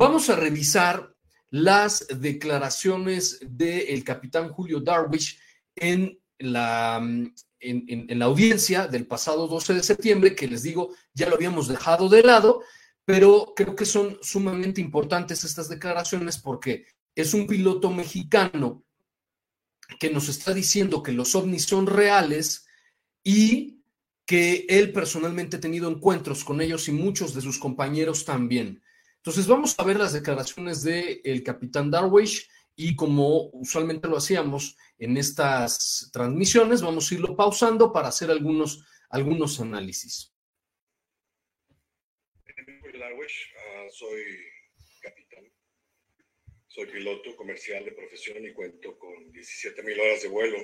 Vamos a revisar las declaraciones del capitán Julio Darwish en la, en, la audiencia del pasado 12 de septiembre, que les digo, ya lo habíamos dejado de lado, pero creo que son sumamente importantes estas declaraciones porque es un piloto mexicano que nos está diciendo que los ovnis son reales y que él personalmente ha tenido encuentros con ellos y muchos de sus compañeros también. Entonces vamos a ver las declaraciones del capitán Darwish y como usualmente lo hacíamos en estas transmisiones, vamos a irlo pausando para hacer algunos, algunos análisis. Darwish, uh, soy capitán, soy piloto comercial de profesión y cuento con 17 mil horas de vuelo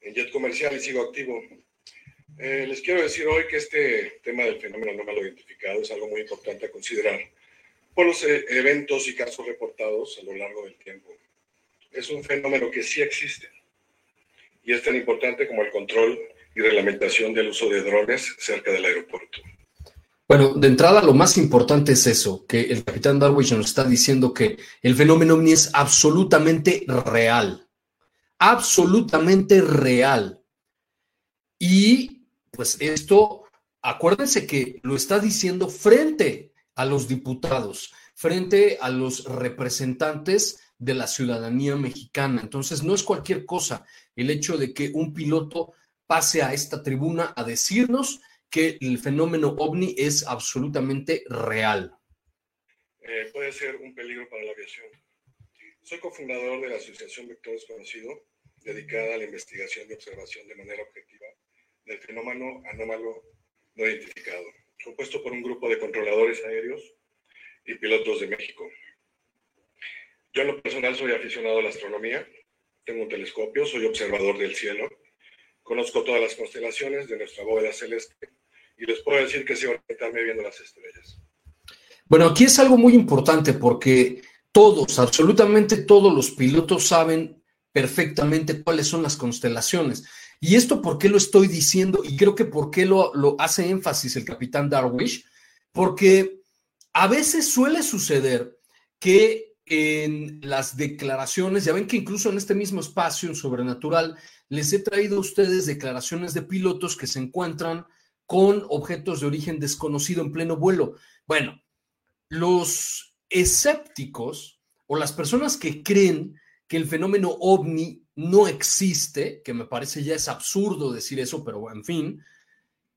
en jet comercial y sigo activo. Eh, les quiero decir hoy que este tema del fenómeno no me lo identificado es algo muy importante a considerar por los eh, eventos y casos reportados a lo largo del tiempo. Es un fenómeno que sí existe y es tan importante como el control y reglamentación del uso de drones cerca del aeropuerto. Bueno, de entrada lo más importante es eso, que el capitán Darwish nos está diciendo que el fenómeno ovni es absolutamente real, absolutamente real. Y pues esto, acuérdense que lo está diciendo frente a los diputados, frente a los representantes de la ciudadanía mexicana. Entonces, no es cualquier cosa el hecho de que un piloto pase a esta tribuna a decirnos que el fenómeno ovni es absolutamente real. Eh, puede ser un peligro para la aviación. Soy cofundador de la Asociación Vector Desconocido, dedicada a la investigación y observación de manera objetiva del fenómeno anómalo no identificado compuesto por un grupo de controladores aéreos y pilotos de México. Yo en lo personal soy aficionado a la astronomía, tengo un telescopio, soy observador del cielo, conozco todas las constelaciones de nuestra bóveda celeste y les puedo decir que sé orientarme viendo las estrellas. Bueno, aquí es algo muy importante porque todos, absolutamente todos los pilotos saben perfectamente cuáles son las constelaciones. Y esto, ¿por qué lo estoy diciendo? Y creo que por qué lo, hace énfasis el capitán Darwish, porque a veces suele suceder que en las declaraciones, ya ven que incluso en este mismo espacio, en Sobrenatural, les he traído a ustedes declaraciones de pilotos que se encuentran con objetos de origen desconocido en pleno vuelo. Bueno, los escépticos o las personas que creen que el fenómeno ovni no existe, que me parece ya es absurdo decir eso, pero en fin,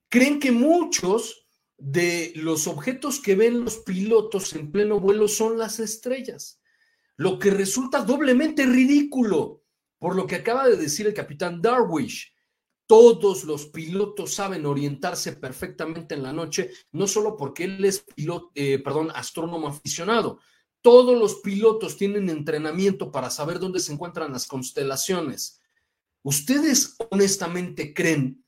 creen que muchos de los objetos que ven los pilotos en pleno vuelo son las estrellas, lo que resulta doblemente ridículo, por lo que acaba de decir el capitán Darwish. Todos los pilotos saben orientarse perfectamente en la noche, no solo porque él es piloto, eh, perdón, astrónomo aficionado, todos los pilotos tienen entrenamiento para saber dónde se encuentran las constelaciones. ¿Ustedes honestamente creen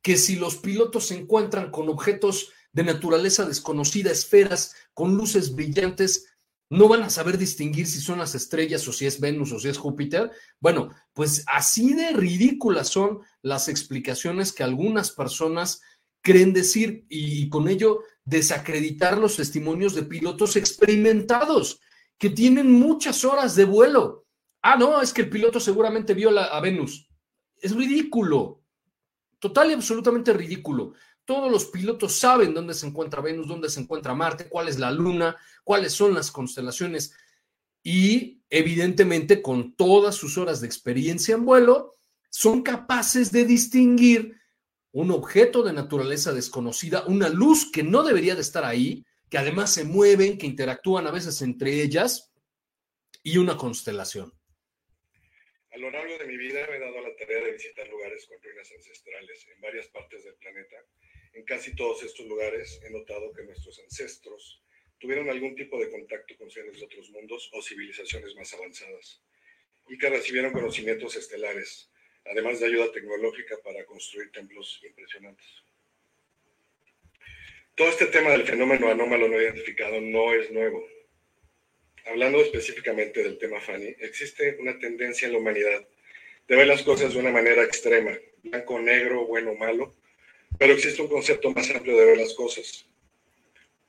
que si los pilotos se encuentran con objetos de naturaleza desconocida, esferas con luces brillantes, no van a saber distinguir si son las estrellas o si es Venus o si es Júpiter? Bueno, pues así de ridículas son las explicaciones que algunas personas creen decir y con ello desacreditar los testimonios de pilotos experimentados que tienen muchas horas de vuelo. Ah, no, es que el piloto seguramente vio a Venus. Es ridículo, total y absolutamente ridículo. Todos los pilotos saben dónde se encuentra Venus, dónde se encuentra Marte, cuál es la Luna, cuáles son las constelaciones. Y evidentemente, con todas sus horas de experiencia en vuelo, son capaces de distinguir un objeto de naturaleza desconocida, una luz que no debería de estar ahí, que además se mueven, que interactúan a veces entre ellas, y una constelación. A lo largo de mi vida me he dado la tarea de visitar lugares con ruinas ancestrales en varias partes del planeta. En casi todos estos lugares he notado que nuestros ancestros tuvieron algún tipo de contacto con seres de otros mundos o civilizaciones más avanzadas y que recibieron conocimientos estelares, además de ayuda tecnológica para construir templos impresionantes. Todo este tema del fenómeno anómalo no identificado no es nuevo. Hablando específicamente del tema Fanny, existe una tendencia en la humanidad de ver las cosas de una manera extrema, blanco, negro, bueno, malo, pero existe un concepto más amplio de ver las cosas.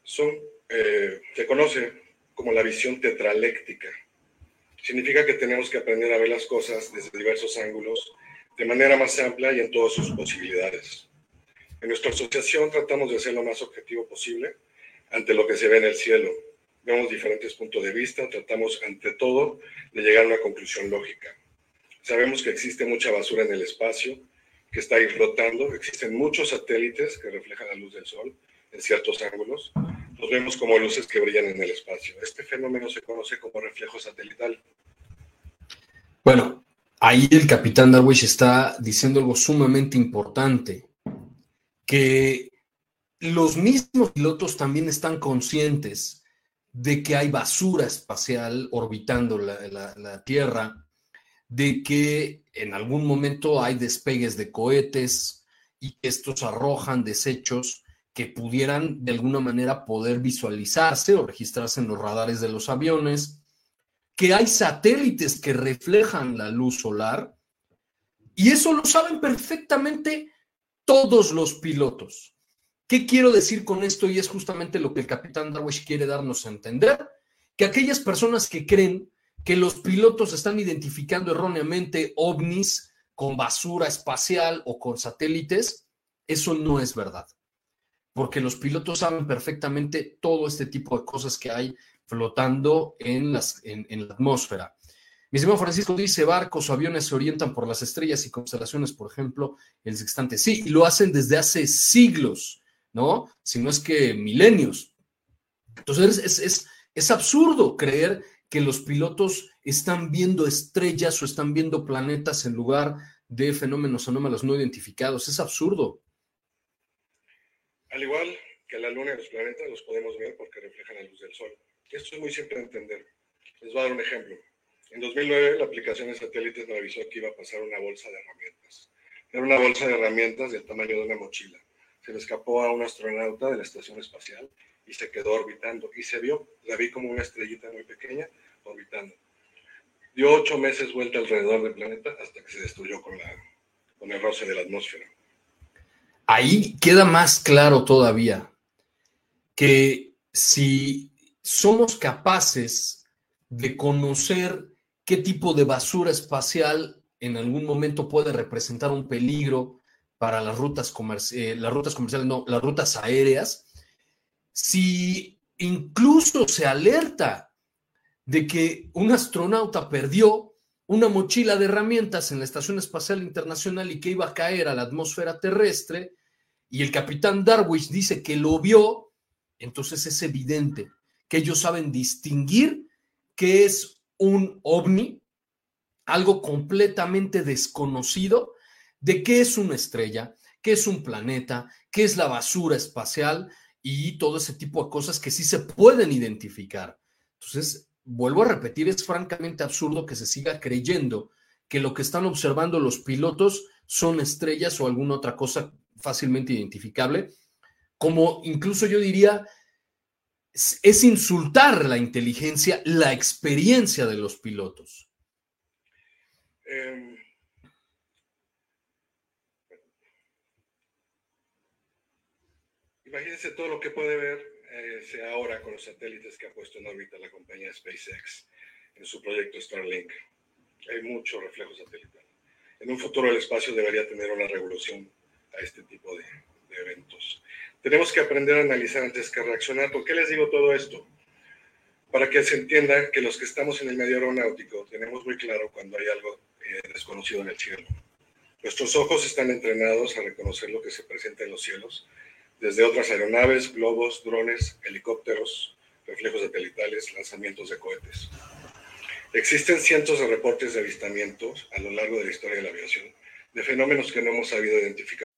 Son, eh, se conoce como la visión tetraléctica. Significa que tenemos que aprender a ver las cosas desde diversos ángulos de manera más amplia y en todas sus posibilidades. En nuestra asociación tratamos de ser lo más objetivo posible ante lo que se ve en el cielo. Vemos diferentes puntos de vista, tratamos ante todo de llegar a una conclusión lógica. Sabemos que existe mucha basura en el espacio, que está ahí flotando, existen muchos satélites que reflejan la luz del sol en ciertos ángulos. Los vemos como luces que brillan en el espacio. Este fenómeno se conoce como reflejo satelital. Bueno, ahí el capitán Darwish está diciendo algo sumamente importante, que los mismos pilotos también están conscientes de que hay basura espacial orbitando la, Tierra, de que en algún momento hay despegues de cohetes y estos arrojan desechos que pudieran de alguna manera poder visualizarse o registrarse en los radares de los aviones que hay satélites que reflejan la luz solar y eso lo saben perfectamente todos los pilotos. ¿Qué quiero decir con esto? Y es justamente lo que el capitán Darwish quiere darnos a entender, que aquellas personas que creen que los pilotos están identificando erróneamente ovnis con basura espacial o con satélites, eso no es verdad, porque los pilotos saben perfectamente todo este tipo de cosas que hay flotando en, en, la atmósfera. Mi estimado Francisco dice, barcos o aviones se orientan por las estrellas y constelaciones, por ejemplo, el sextante. Sí, y lo hacen desde hace siglos, ¿no? Si no es que milenios. Entonces es, es, es absurdo creer que los pilotos están viendo estrellas o están viendo planetas en lugar de fenómenos anómalos no identificados. Es absurdo. Al igual que la Luna y los planetas los podemos ver porque reflejan la luz del Sol. Esto es muy simple de entender. Les voy a dar un ejemplo. En 2009, la aplicación de satélites me avisó que iba a pasar una bolsa de herramientas. Era una bolsa de herramientas del tamaño de una mochila. Se le escapó a un astronauta de la estación espacial y se quedó orbitando. Y se vio, la vi como una estrellita muy pequeña orbitando. Dio ocho meses vuelta alrededor del planeta hasta que se destruyó con, con el roce de la atmósfera. Ahí queda más claro todavía que si somos capaces de conocer qué tipo de basura espacial en algún momento puede representar un peligro para las rutas, eh, las rutas comerciales, no, las rutas aéreas, si incluso se alerta de que un astronauta perdió una mochila de herramientas en la Estación Espacial Internacional y que iba a caer a la atmósfera terrestre, y el capitán Darwish dice que lo vio, entonces es evidente que ellos saben distinguir qué es un ovni, algo completamente desconocido, de qué es una estrella, qué es un planeta, qué es la basura espacial y todo ese tipo de cosas que sí se pueden identificar. Entonces, vuelvo a repetir, es francamente absurdo que se siga creyendo que lo que están observando los pilotos son estrellas o alguna otra cosa fácilmente identificable, como incluso yo diría es insultar la inteligencia, la experiencia de los pilotos. Em, imagínense todo lo que puede ver eh, ahora con los satélites que ha puesto en órbita la compañía SpaceX en su proyecto Starlink. Hay mucho reflejo satelital. En un futuro el espacio debería tener una revolución a este tipo de de eventos. Tenemos que aprender a analizar antes que reaccionar. ¿Por qué les digo todo esto? Para que se entienda que los que estamos en el medio aeronáutico tenemos muy claro cuando hay algo eh, desconocido en el cielo. Nuestros ojos están entrenados a reconocer lo que se presenta en los cielos, desde otras aeronaves, globos, drones, helicópteros, reflejos satelitales, lanzamientos de cohetes. Existen cientos de reportes de avistamientos a lo largo de la historia de la aviación de fenómenos que no hemos sabido identificar.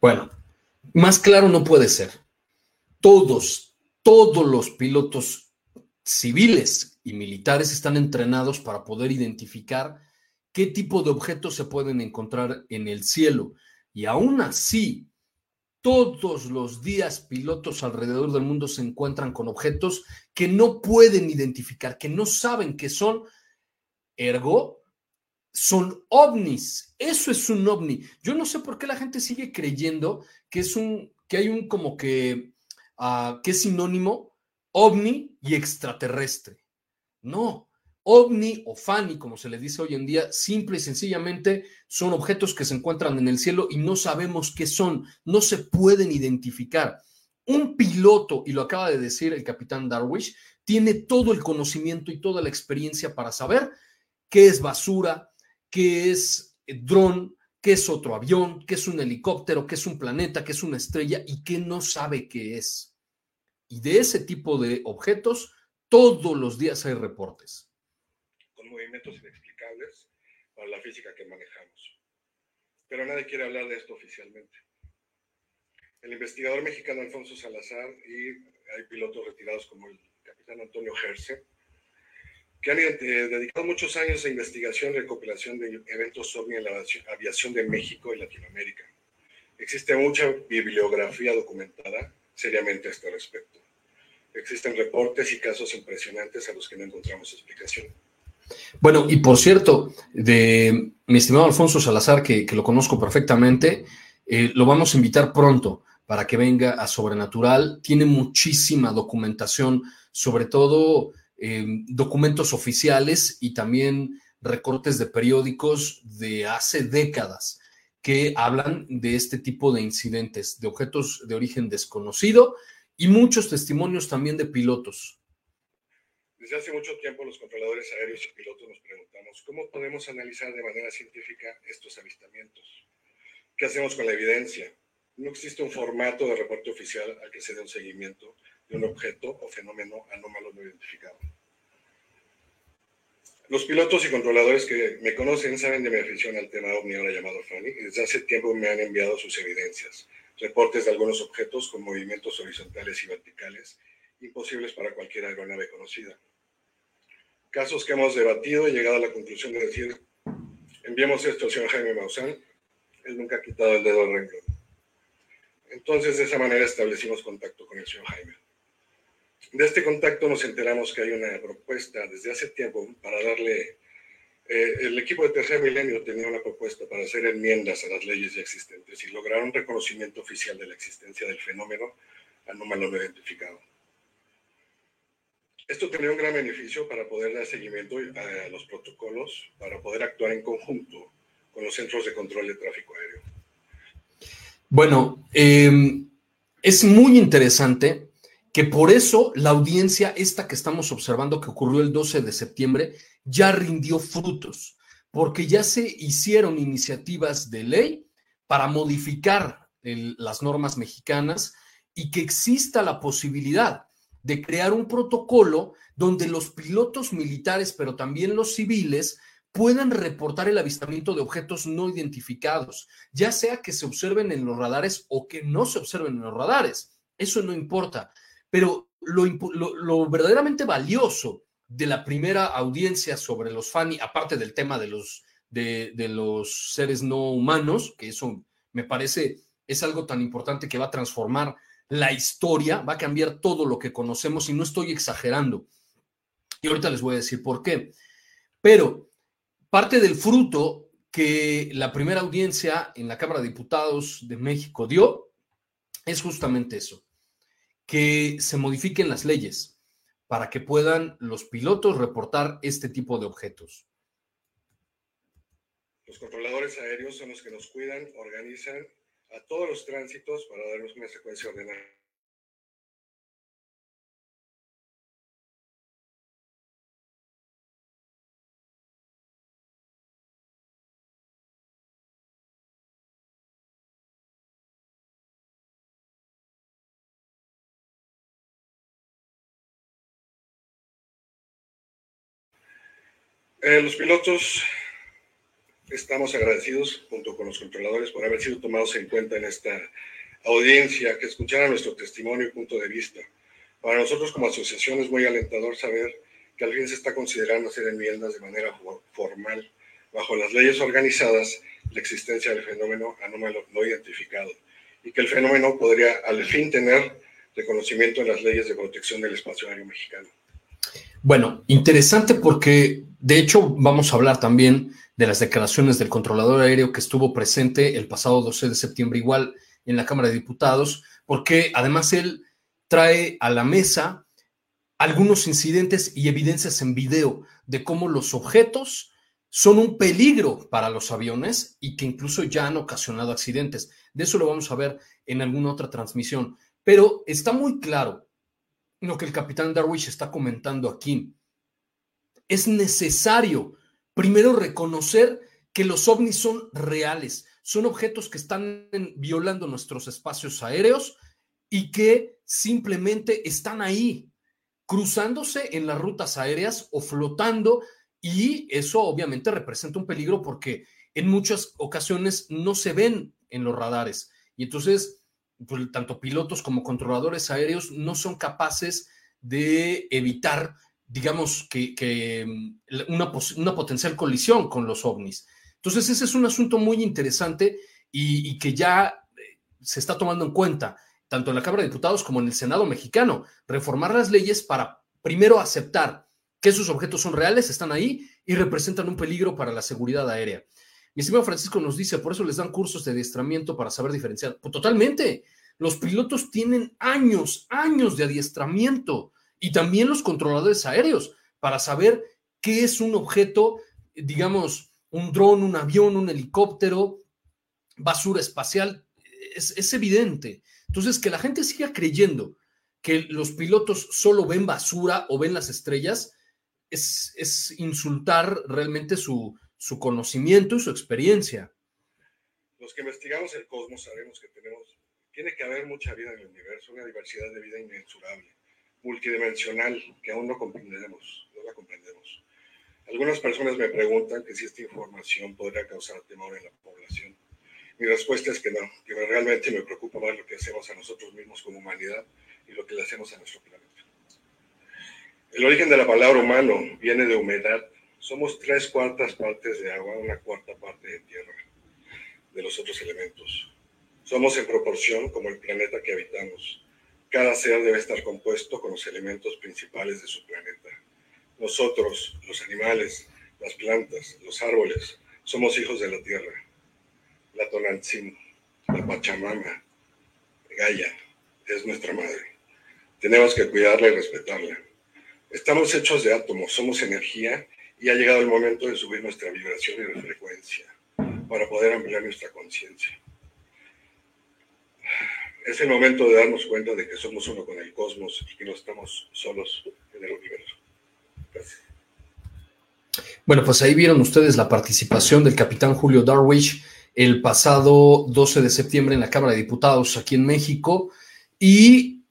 Bueno, más claro no puede ser. Todos, todos los pilotos civiles y militares están entrenados para poder identificar qué tipo de objetos se pueden encontrar en el cielo. Y aún así, todos los días pilotos alrededor del mundo se encuentran con objetos que no pueden identificar, que no saben qué son. Ergo, son ovnis. Eso es un ovni. Yo no sé por qué la gente sigue creyendo que es un, que hay un como que, uh, que es sinónimo ovni y extraterrestre. No, ovni o fani, como se le dice hoy en día, simple y sencillamente son objetos que se encuentran en el cielo y no sabemos qué son, no se pueden identificar. Un piloto, y lo acaba de decir el capitán Darwish, tiene todo el conocimiento y toda la experiencia para saber qué es basura, qué es dron, qué es otro avión, qué es un helicóptero, qué es un planeta, qué es una estrella y qué no sabe qué es. Y de ese tipo de objetos, todos los días hay reportes. Con movimientos inexplicables para la física que manejamos. Pero nadie quiere hablar de esto oficialmente. El investigador mexicano Alfonso Salazar y hay pilotos retirados como el capitán Antonio Gerse que han eh, dedicado muchos años a investigación y recopilación de eventos ovni en la aviación de México y Latinoamérica. Existe mucha bibliografía documentada seriamente a este respecto. Existen reportes y casos impresionantes a los que no encontramos explicación. Bueno, y por cierto, de mi estimado Alfonso Salazar, que, que lo conozco perfectamente, eh, lo vamos a invitar pronto para que venga a Sobrenatural. Tiene muchísima documentación, sobre todo Em, documentos oficiales y también recortes de periódicos de hace décadas que hablan de este tipo de incidentes, de objetos de origen desconocido y muchos testimonios también de pilotos. Desde hace mucho tiempo los controladores aéreos y pilotos nos preguntamos cómo podemos analizar de manera científica estos avistamientos. ¿Qué hacemos con la evidencia? No existe un formato de reporte oficial al que se dé un seguimiento de un objeto o fenómeno anómalo no identificado. Los pilotos y controladores que me conocen saben de mi afición al tema ovni ahora llamado FANI y desde hace tiempo me han enviado sus evidencias, reportes de algunos objetos con movimientos horizontales y verticales imposibles para cualquier aeronave conocida. Casos que hemos debatido y llegado a la conclusión de decir, enviamos esto al señor Jaime Maussan, él nunca ha quitado el dedo al renglón. Entonces, de esa manera establecimos contacto con el señor Jaime. De este contacto nos enteramos que hay una propuesta desde hace tiempo para darle, eh, el equipo de Tercer Milenio tenía una propuesta para hacer enmiendas a las leyes ya existentes y lograr un reconocimiento oficial de la existencia del fenómeno anómalo no identificado. Esto tendría un gran beneficio para poder dar seguimiento a los protocolos, para poder actuar en conjunto con los centros de control de tráfico aéreo. Bueno, eh, es muy interesante que por eso la audiencia, esta que estamos observando que ocurrió el 12 de septiembre, ya rindió frutos, porque ya se hicieron iniciativas de ley para modificar las normas mexicanas y que exista la posibilidad de crear un protocolo donde los pilotos militares, pero también los civiles, puedan reportar el avistamiento de objetos no identificados, ya sea que se observen en los radares o que no se observen en los radares. Eso no importa. Pero lo, verdaderamente valioso de la primera audiencia sobre los FANI, aparte del tema de los, de, los seres no humanos, que eso me parece es algo tan importante que va a transformar la historia, va a cambiar todo lo que conocemos y no estoy exagerando. Y ahorita les voy a decir por qué. Pero parte del fruto que la primera audiencia en la Cámara de Diputados de México dio es justamente eso, que se modifiquen las leyes para que puedan los pilotos reportar este tipo de objetos. Los controladores aéreos son los que nos cuidan, organizan a todos los tránsitos para darnos una secuencia ordenada. Eh, los pilotos estamos agradecidos junto con los controladores por haber sido tomados en cuenta en esta audiencia, que escucharan nuestro testimonio y punto de vista. Para nosotros como asociación es muy alentador saber que al fin se está considerando hacer enmiendas de manera formal bajo las leyes organizadas la existencia del fenómeno anómalo no identificado y que el fenómeno podría al fin tener reconocimiento en las leyes de protección del espacio aéreo mexicano. Bueno, interesante porque de hecho vamos a hablar también de las declaraciones del controlador aéreo que estuvo presente el pasado 12 de septiembre igual en la Cámara de Diputados, porque además él trae a la mesa algunos incidentes y evidencias en video de cómo los objetos son un peligro para los aviones y que incluso ya han ocasionado accidentes. De eso lo vamos a ver en alguna otra transmisión. Pero está muy claro lo que el capitán Darwish está comentando aquí. Es necesario primero reconocer que los ovnis son reales, son objetos que están violando nuestros espacios aéreos y que simplemente están ahí, cruzándose en las rutas aéreas o flotando y eso obviamente representa un peligro porque en muchas ocasiones no se ven en los radares. Y entonces pues, tanto pilotos como controladores aéreos no son capaces de evitar, digamos, que, mm, una, una, potencial colisión con los ovnis. Entonces, ese es un asunto muy interesante y, que ya eh, se está tomando en cuenta, tanto en la Cámara de Diputados como en el Senado mexicano, reformar las leyes para primero aceptar que esos objetos son reales, están ahí y representan un peligro para la seguridad aérea. Mi estimado Francisco nos dice, por eso les dan cursos de adiestramiento para saber diferenciar. Pues totalmente. Los pilotos tienen años, años de adiestramiento y también los controladores aéreos para saber qué es un objeto, digamos, un dron, un avión, un helicóptero, basura espacial. Es, evidente. Entonces, que la gente siga creyendo que los pilotos solo ven basura o ven las estrellas es, es insultar realmente su, su conocimiento y su experiencia. Los que investigamos el cosmos sabemos que tenemos tiene que haber mucha vida en el universo, una diversidad de vida inmensurable, multidimensional, que aún no comprendemos, no la comprendemos. Algunas personas me preguntan que si esta información podría causar temor en la población. Mi respuesta es que no, que realmente me preocupa más lo que hacemos a nosotros mismos como humanidad y lo que le hacemos a nuestro planeta. El origen de la palabra humano viene de humedad. Somos tres cuartas partes de agua, una cuarta parte de tierra, de los otros elementos. Somos en proporción como el planeta que habitamos. Cada ser debe estar compuesto con los elementos principales de su planeta. Nosotros, los animales, las plantas, los árboles, somos hijos de la tierra. La Tonantzin, la Pachamama, Gaia, es nuestra madre. Tenemos que cuidarla y respetarla. Estamos hechos de átomos, somos energía y ha llegado el momento de subir nuestra vibración y frecuencia para poder ampliar nuestra conciencia es el momento de darnos cuenta de que somos uno con el cosmos y que no estamos solos en el universo. Bueno, pues ahí vieron ustedes la participación del capitán Julio Darwish el pasado 12 de septiembre en la Cámara de Diputados aquí en México y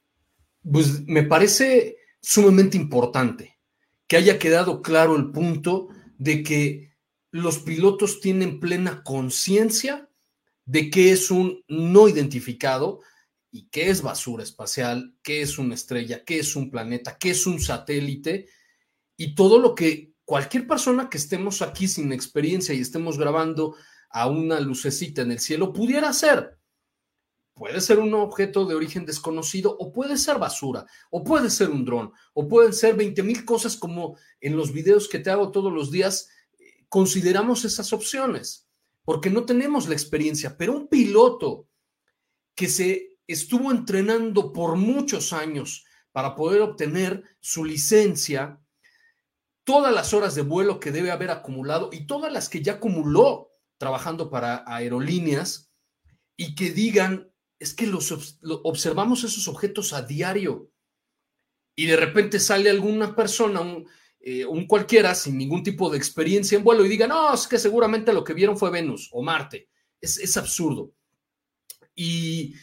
pues me parece sumamente importante que haya quedado claro el punto de que los pilotos tienen plena conciencia de que es un no identificado y qué es basura espacial, qué es una estrella, qué es un planeta, qué es un satélite y todo lo que cualquier persona que estemos aquí sin experiencia y estemos grabando a una lucecita en el cielo pudiera hacer. puede ser un objeto de origen desconocido o puede ser basura o puede ser un dron o pueden ser 20 mil cosas como en los videos que te hago todos los días. Consideramos esas opciones porque no tenemos la experiencia, pero un piloto que se estuvo entrenando por muchos años para poder obtener su licencia, todas las horas de vuelo que debe haber acumulado y todas las que ya acumuló trabajando para aerolíneas y que digan, es que los observamos esos objetos a diario y de repente sale alguna persona, un, eh, un, cualquiera sin ningún tipo de experiencia en vuelo y diga, no, es que seguramente lo que vieron fue Venus o Marte. Es, es absurdo. Y,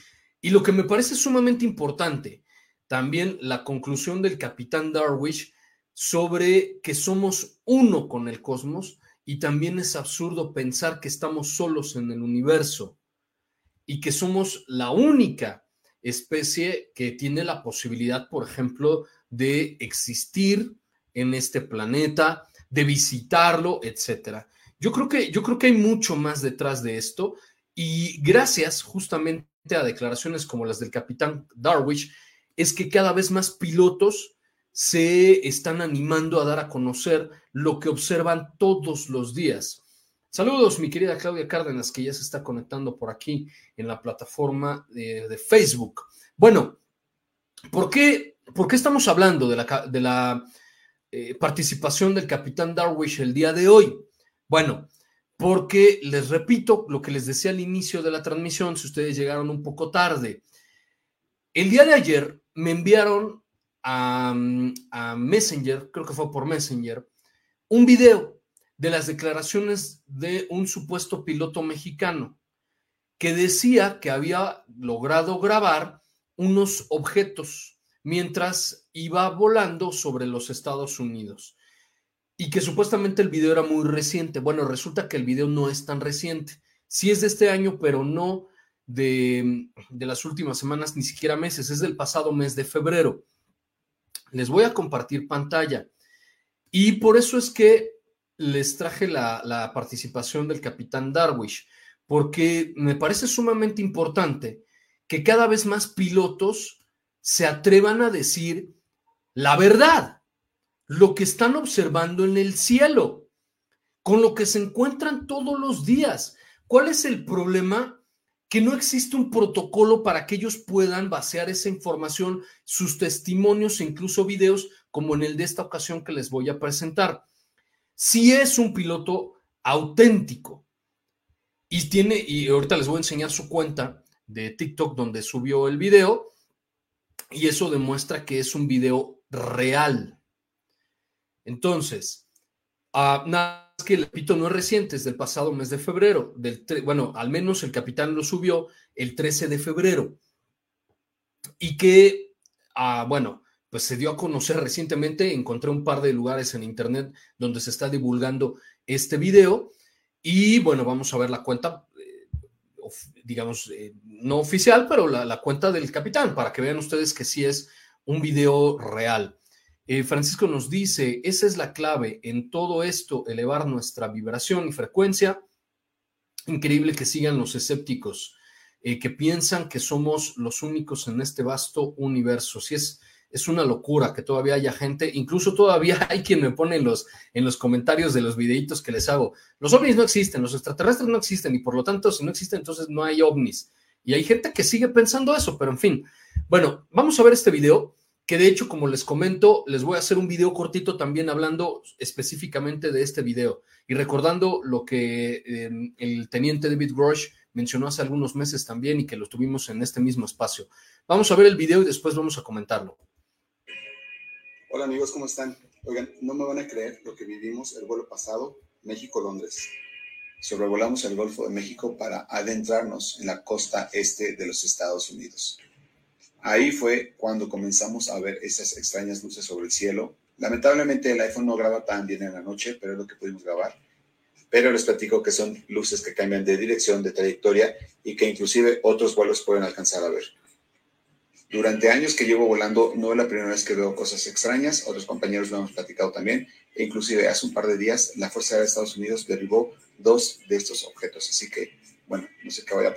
y, lo que me parece sumamente importante, también la conclusión del capitán Darwish sobre que somos uno con el cosmos y también es absurdo pensar que estamos solos en el universo y que somos la única especie que tiene la posibilidad, por ejemplo, de existir en este planeta, de visitarlo, etcétera. Yo creo que yo creo que hay mucho más detrás de esto y gracias justamente a declaraciones como las del capitán Darwish es que cada vez más pilotos se están animando a dar a conocer lo que observan todos los días. Saludos, mi querida Claudia Cárdenas, que ya se está conectando por aquí en la plataforma de, Facebook. Bueno, ¿por qué, ¿por qué, estamos hablando de la, de la eh, participación del capitán Darwish el día de hoy? Bueno, porque les repito lo que les decía al inicio de la transmisión, si ustedes llegaron un poco tarde. El día de ayer me enviaron a, a Messenger, creo que fue por Messenger, un video de las declaraciones de un supuesto piloto mexicano que decía que había logrado grabar unos objetos mientras iba volando sobre los Estados Unidos y que supuestamente el video era muy reciente. Bueno, resulta que el video no es tan reciente. Sí es de este año, pero no de, de las últimas semanas, ni siquiera meses. Es del pasado mes de febrero. Les voy a compartir pantalla. Y por eso es que les traje la, participación del capitán Darwish, porque me parece sumamente importante que cada vez más pilotos se atrevan a decir la verdad, lo que están observando en el cielo, con lo que se encuentran todos los días. ¿Cuál es el problema? Que no existe un protocolo para que ellos puedan vaciar esa información, sus testimonios e incluso videos, como en el de esta ocasión que les voy a presentar si es un piloto auténtico y tiene, y ahorita les voy a enseñar su cuenta de TikTok donde subió el video y eso demuestra que es un video real. Entonces, uh, nada más que el pito no es reciente, es del pasado mes de febrero, del bueno, al menos el capitán lo subió el 13 de febrero y que, uh, bueno, pues se dio a conocer recientemente, encontré un par de lugares en internet donde se está divulgando este video y bueno, vamos a ver la cuenta, eh, digamos, eh, no oficial, pero la, cuenta del capitán para que vean ustedes que sí es un video real. Eh, Francisco nos dice, esa es la clave en todo esto, elevar nuestra vibración y frecuencia. Increíble que sigan los escépticos, que piensan que somos los únicos en este vasto universo. Si es es una locura que todavía haya gente, incluso todavía hay quien me pone en los, en los comentarios de los videitos que les hago, los ovnis no existen, los extraterrestres no existen y por lo tanto si no existen entonces no hay ovnis. Y hay gente que sigue pensando eso, pero en fin. Bueno, vamos a ver este video, que de hecho, como les comento, les voy a hacer un video cortito también hablando específicamente de este video y recordando lo que eh, el teniente David Grosh mencionó hace algunos meses también y que lo tuvimos en este mismo espacio. Vamos a ver el video y después vamos a comentarlo. Hola amigos, ¿cómo están? Oigan, no me van a creer lo que vivimos el vuelo pasado, México-Londres. Sobrevolamos el Golfo de México para adentrarnos en la costa este de los Estados Unidos. Ahí fue cuando comenzamos a ver esas extrañas luces sobre el cielo. Lamentablemente el iPhone no graba tan bien en la noche, pero es lo que pudimos grabar. Pero les platico que son luces que cambian de dirección, de trayectoria y que inclusive otros vuelos pueden alcanzar a ver. Durante años que llevo volando, no es la primera vez que veo cosas extrañas, otros compañeros lo hemos platicado también, e inclusive hace un par de días la Fuerza Aérea de Estados Unidos derribó dos de estos objetos, así que, bueno, no sé qué vaya.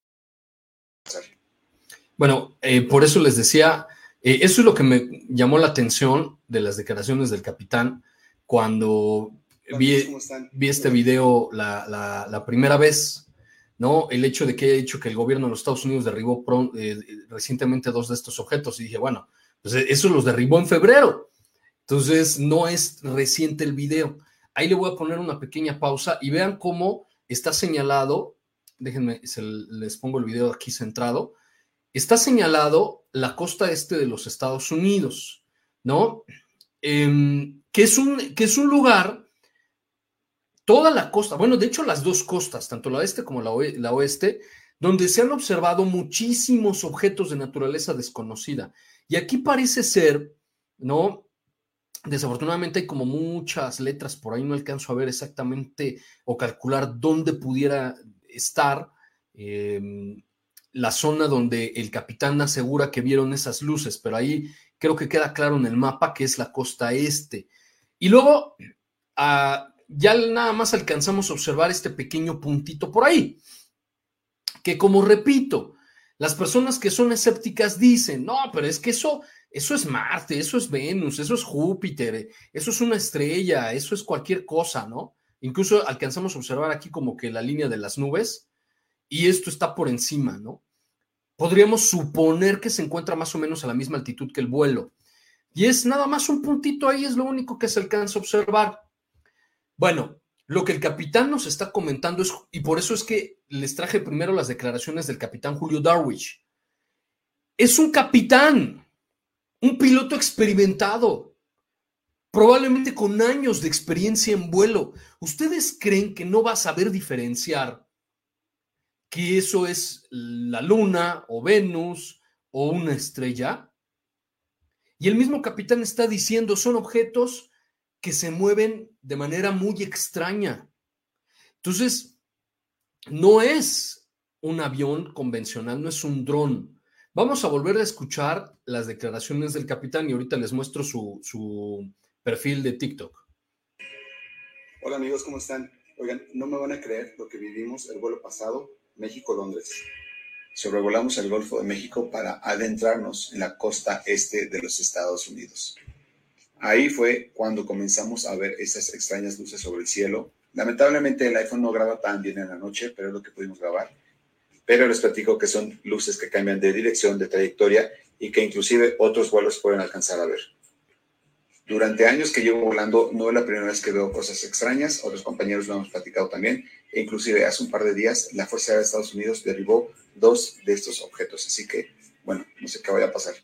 Bueno, eh, por eso les decía, eh, eso es lo que me llamó la atención de las declaraciones del capitán cuando vi, vi, este video la, la, la, primera vez, ¿no? El hecho de que haya dicho que el gobierno de los Estados Unidos derribó eh, recientemente dos de estos objetos y dije, bueno, pues eso los derribó en febrero. Entonces, no es reciente el video. Ahí le voy a poner una pequeña pausa y vean cómo está señalado déjenme, les pongo el video aquí centrado, está señalado la costa este de los Estados Unidos, ¿no? Em, que, es un, que es un lugar, toda la costa, bueno, de hecho las dos costas, tanto la este como la, la oeste, donde se han observado muchísimos objetos de naturaleza desconocida. Y aquí parece ser, ¿no? Desafortunadamente hay como muchas letras por ahí, no alcanzo a ver exactamente o calcular dónde pudiera estar em, la zona donde el capitán asegura que vieron esas luces, pero ahí creo que queda claro en el mapa que es la costa este. Y luego ah, ya nada más alcanzamos a observar este pequeño puntito por ahí, que como repito, las personas que son escépticas dicen, no, pero es que eso, eso es Marte, eso es Venus, eso es Júpiter, eso es una estrella, eso es cualquier cosa, ¿no? Incluso alcanzamos a observar aquí como que la línea de las nubes y esto está por encima, ¿no? Podríamos suponer que se encuentra más o menos a la misma altitud que el vuelo. Y es nada más un puntito ahí, es lo único que se alcanza a observar. Bueno, lo que el capitán nos está comentando es, y por eso es que les traje primero las declaraciones del capitán Julio Darwish. Es un capitán, un piloto experimentado, probablemente con años de experiencia en vuelo. ¿Ustedes creen que no va a saber diferenciar que eso es la luna o Venus o una estrella? Y el mismo capitán está diciendo, son objetos que se mueven de manera muy extraña. Entonces, no es un avión convencional, no es un dron. Vamos a volver a escuchar las declaraciones del capitán y ahorita les muestro su, su perfil de TikTok. Hola amigos, ¿cómo están? Oigan, no me van a creer lo que vivimos el vuelo pasado, México-Londres. Sobrevolamos el Golfo de México para adentrarnos en la costa este de los Estados Unidos. Ahí fue cuando comenzamos a ver esas extrañas luces sobre el cielo. Lamentablemente el iPhone no graba tan bien en la noche, pero es lo que pudimos grabar. Pero les platico que son luces que cambian de dirección, de trayectoria y que inclusive otros vuelos pueden alcanzar a ver. Durante años que llevo volando, no es la primera vez que veo cosas extrañas, otros compañeros lo hemos platicado también, e inclusive hace un par de días la Fuerza de Estados Unidos derribó dos de estos objetos, así que, bueno, no sé qué vaya a pasar.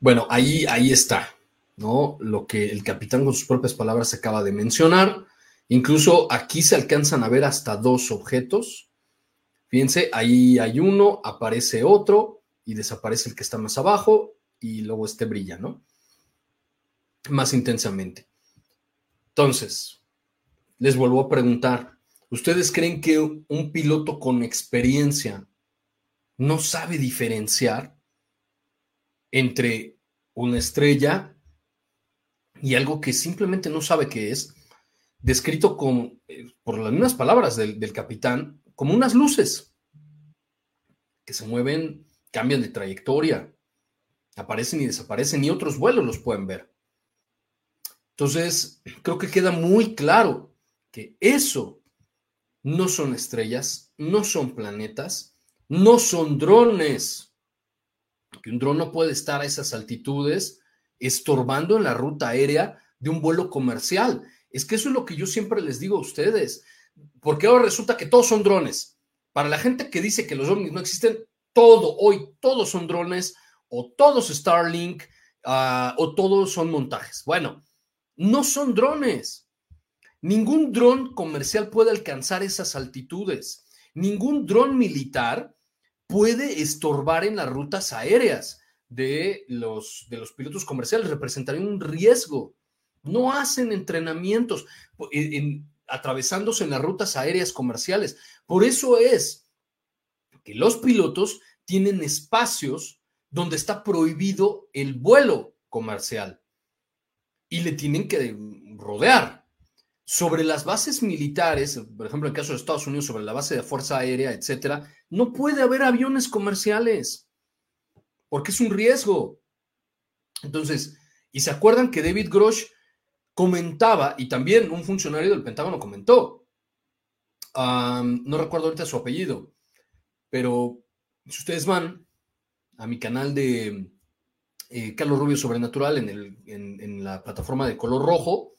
Bueno, ahí, ahí está, ¿no? Lo que el capitán con sus propias palabras acaba de mencionar. Incluso aquí se alcanzan a ver hasta dos objetos. Fíjense, ahí hay uno, aparece otro y desaparece el que está más abajo y luego este brilla, ¿no? Más intensamente. Entonces, les vuelvo a preguntar, ¿ustedes creen que un piloto con experiencia no sabe diferenciar entre una estrella y algo que simplemente no sabe qué es, descrito con, eh, por las mismas palabras del, del capitán, como unas luces que se mueven, cambian de trayectoria, aparecen y desaparecen y otros vuelos los pueden ver. Entonces, creo que queda muy claro que eso no son estrellas, no son planetas, no son drones. Que un dron no puede estar a esas altitudes estorbando en la ruta aérea de un vuelo comercial. Es que eso es lo que yo siempre les digo a ustedes, porque ahora resulta que todos son drones. Para la gente que dice que los drones no existen, todo, hoy todos son drones, o todos Starlink, uh, o todos son montajes. Bueno, no son drones. Ningún dron comercial puede alcanzar esas altitudes. ningún dron militar puede estorbar en las rutas aéreas de los, de los pilotos comerciales, representaría un riesgo. No hacen entrenamientos atravesándose en las rutas aéreas comerciales. Por eso es que los pilotos tienen espacios donde está prohibido el vuelo comercial y le tienen que rodear. Sobre las bases militares, por ejemplo, en el caso de Estados Unidos, sobre la base de Fuerza Aérea, etcétera, no puede haber aviones comerciales porque es un riesgo. Entonces, y se acuerdan que David Grosh comentaba, y también un funcionario del Pentágono comentó, no recuerdo ahorita su apellido, pero si ustedes van a mi canal de eh, Carlos Rubio Sobrenatural en, el, en, la plataforma de color rojo,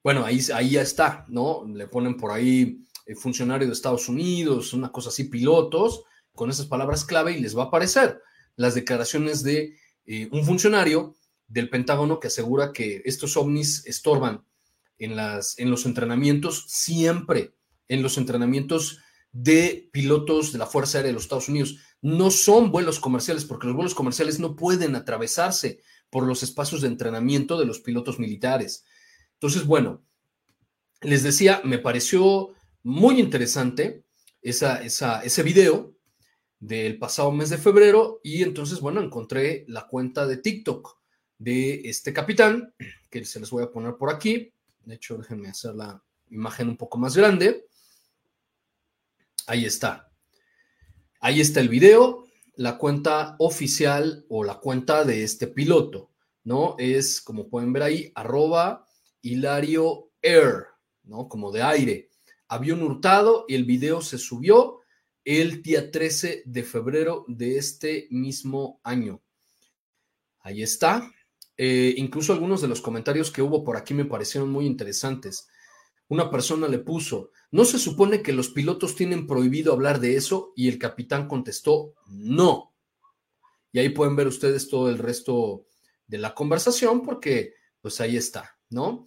bueno, ahí, ahí ya está, ¿no? Le ponen por ahí eh, funcionario de Estados Unidos, una cosa así, pilotos, con esas palabras clave y les va a aparecer las declaraciones de eh, un funcionario del Pentágono que asegura que estos ovnis estorban en, las, en los entrenamientos siempre, en los entrenamientos de pilotos de la Fuerza Aérea de los Estados Unidos. No son vuelos comerciales porque los vuelos comerciales no pueden atravesarse por los espacios de entrenamiento de los pilotos militares. Entonces, bueno, les decía, me pareció muy interesante esa, esa, ese video del pasado mes de febrero y entonces, bueno, encontré la cuenta de TikTok de este capitán, que se les voy a poner por aquí. De hecho, déjenme hacer la imagen un poco más grande. Ahí está. Ahí está el video, la cuenta oficial o la cuenta de este piloto, ¿no? Es, como pueden ver ahí, arroba Hilario Air, ¿no? Como de aire. Avión hurtado y el video se subió el día 13 de febrero de este mismo año. Ahí está. Eh, incluso algunos de los comentarios que hubo por aquí me parecieron muy interesantes. Una persona le puso, ¿no se supone que los pilotos tienen prohibido hablar de eso? Y el capitán contestó, no. Y ahí pueden ver ustedes todo el resto de la conversación porque pues ahí está, ¿no?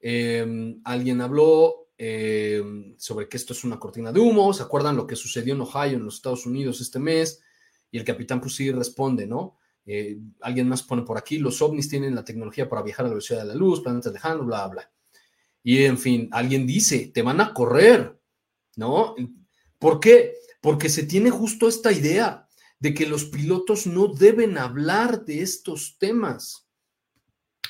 Em, alguien habló em, sobre que esto es una cortina de humo, ¿se acuerdan lo que sucedió en Ohio, en los Estados Unidos este mes? Y el capitán pues sí responde, ¿no? Eh, alguien más pone por aquí, los ovnis tienen la tecnología para viajar a la velocidad de la luz, planetas lejanos, bla, bla. Y en fin, alguien dice, te van a correr, ¿no? ¿Por qué? Porque se tiene justo esta idea de que los pilotos no deben hablar de estos temas.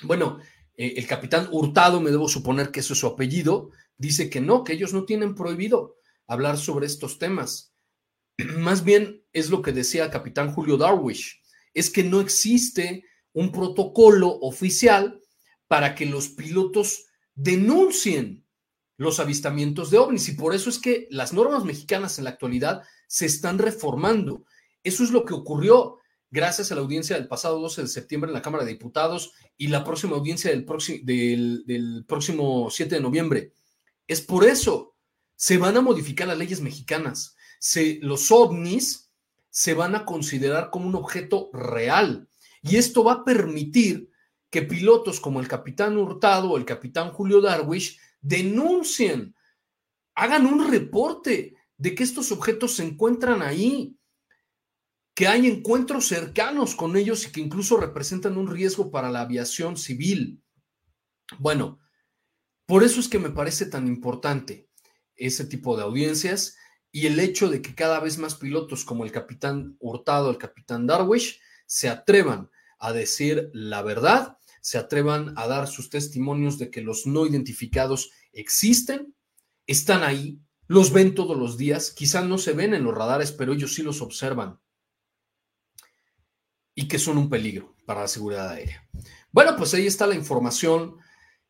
Bueno, eh, el capitán Hurtado, me debo suponer que eso es su apellido, dice que no, que ellos no tienen prohibido hablar sobre estos temas. Más bien es lo que decía el capitán Julio Darwish es que no existe un protocolo oficial para que los pilotos denuncien los avistamientos de ovnis y por eso es que las normas mexicanas en la actualidad se están reformando. Eso es lo que ocurrió gracias a la audiencia del pasado 12 de septiembre en la Cámara de Diputados y la próxima audiencia del, próximo, del, próximo 7 de noviembre. Es por eso, se van a modificar las leyes mexicanas. Se, los ovnis se van a considerar como un objeto real. Y esto va a permitir que pilotos como el capitán Hurtado o el capitán Julio Darwish denuncien, hagan un reporte de que estos objetos se encuentran ahí, que hay encuentros cercanos con ellos y que incluso representan un riesgo para la aviación civil. Bueno, por eso es que me parece tan importante ese tipo de audiencias y el hecho de que cada vez más pilotos como el capitán Hurtado, el capitán Darwish, se atrevan a decir la verdad, se atrevan a dar sus testimonios de que los no identificados existen, están ahí, los ven todos los días, quizá no se ven en los radares, pero ellos sí los observan y que son un peligro para la seguridad aérea. Bueno, pues ahí está la información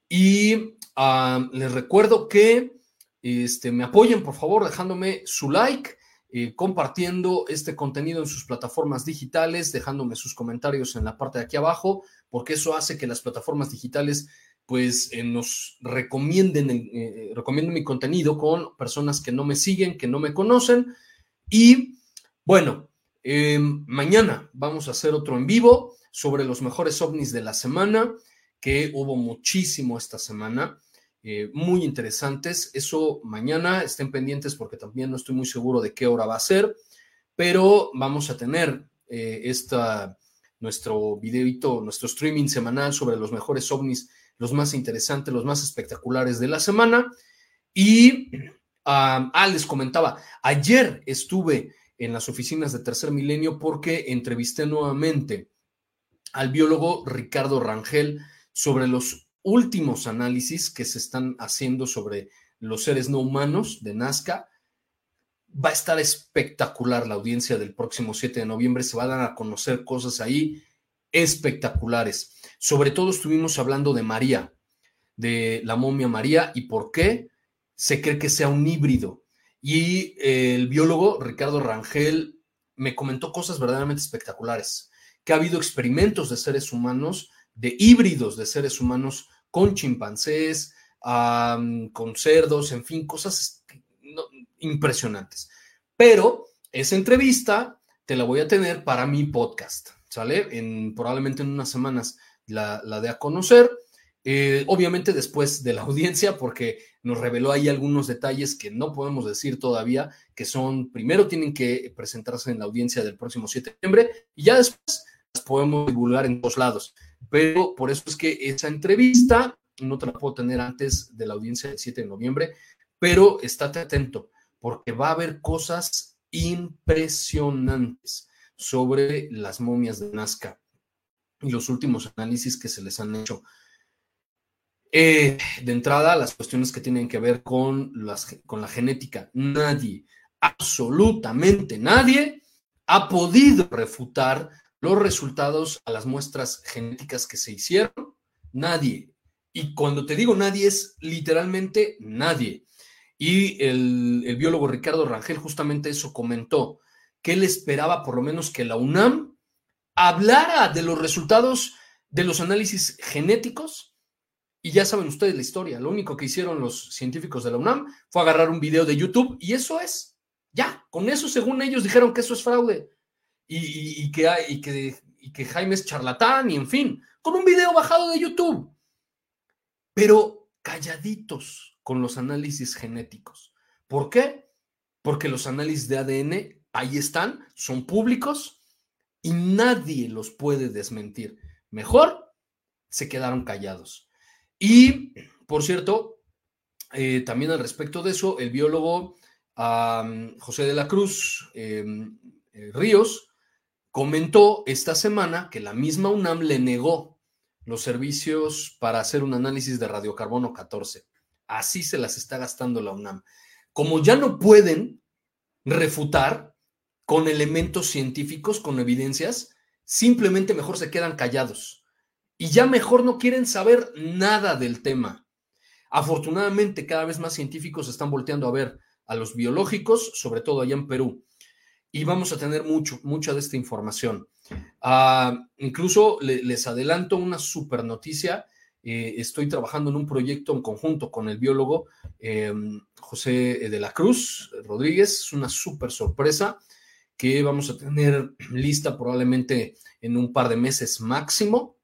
y ah, les recuerdo que este, me apoyen, por favor, dejándome su like, eh, compartiendo este contenido en sus plataformas digitales, dejándome sus comentarios en la parte de aquí abajo, porque eso hace que las plataformas digitales pues eh, nos recomienden, eh, recomienden mi contenido con personas que no me siguen, que no me conocen. Y bueno, mañana vamos a hacer otro en vivo sobre los mejores ovnis de la semana, que hubo muchísimo esta semana. Eh, muy interesantes. Eso mañana estén pendientes porque también no estoy muy seguro de qué hora va a ser, pero vamos a tener eh, esta, nuestro videito, nuestro streaming semanal sobre los mejores ovnis, los más interesantes, los más espectaculares de la semana. Y ah, les comentaba, ayer estuve en las oficinas de Tercer Milenio porque entrevisté nuevamente al biólogo Ricardo Rangel sobre los últimos análisis que se están haciendo sobre los seres no humanos de Nazca. Va a estar espectacular la audiencia del próximo 7 de noviembre. Se van a a conocer cosas ahí espectaculares. Sobre todo estuvimos hablando de María, de la momia María y por qué se cree que sea un híbrido. Y el biólogo Ricardo Rangel me comentó cosas verdaderamente espectaculares, que ha habido experimentos de seres humanos de híbridos de seres humanos con chimpancés, con cerdos, en fin, cosas impresionantes. Pero esa entrevista te la voy a tener para mi podcast, ¿sale? En, probablemente en unas semanas la, la de a conocer. Eh, obviamente después de la audiencia, porque nos reveló ahí algunos detalles que no podemos decir todavía, que son, primero tienen que presentarse en la audiencia del próximo 7 de noviembre y ya después las podemos divulgar en todos lados. Pero por eso es que esa entrevista no te la puedo tener antes de la audiencia del 7 de noviembre, pero estate atento porque va a haber cosas impresionantes sobre las momias de Nazca y los últimos análisis que se les han hecho. Eh, de entrada, las cuestiones que tienen que ver con, las, con la genética. Nadie, absolutamente nadie, ha podido refutar los resultados a las muestras genéticas que se hicieron? Nadie. Y cuando te digo nadie es literalmente nadie. Y el, biólogo Ricardo Rangel justamente eso comentó, que él esperaba por lo menos que la UNAM hablara de los resultados de los análisis genéticos. Y ya saben ustedes la historia, lo único que hicieron los científicos de la UNAM fue agarrar un video de YouTube y eso es. Ya, con eso según ellos dijeron que eso es fraude y, que, y, que, y que Jaime es charlatán y en fin, con un video bajado de YouTube. Pero calladitos con los análisis genéticos. ¿Por qué? Porque los análisis de ADN ahí están, son públicos y nadie los puede desmentir. Mejor se quedaron callados. Y, por cierto, eh, también al respecto de eso, el biólogo José de la Cruz em, eh, Ríos comentó esta semana que la misma UNAM le negó los servicios para hacer un análisis de radiocarbono 14. Así se las está gastando la UNAM. Como ya no pueden refutar con elementos científicos, con evidencias, simplemente mejor se quedan callados y ya mejor no quieren saber nada del tema. Afortunadamente, cada vez más científicos están volteando a ver a los biológicos, sobre todo allá en Perú y vamos a tener mucho, mucha de esta información. Ah, incluso les adelanto una super noticia. Eh, estoy trabajando en un proyecto en conjunto con el biólogo eh, José de la Cruz Rodríguez. Es una súper sorpresa que vamos a tener lista probablemente en un par de meses máximo.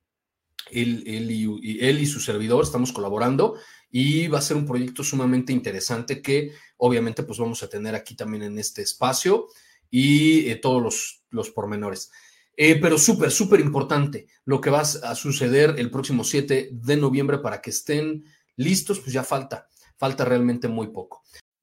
Él, y, él y su servidor estamos colaborando y va a ser un proyecto sumamente interesante que obviamente pues vamos a tener aquí también en este espacio y eh, todos los, los pormenores. Eh, pero súper, súper importante lo que va a suceder el próximo 7 de noviembre para que estén listos, pues ya falta, falta realmente muy poco.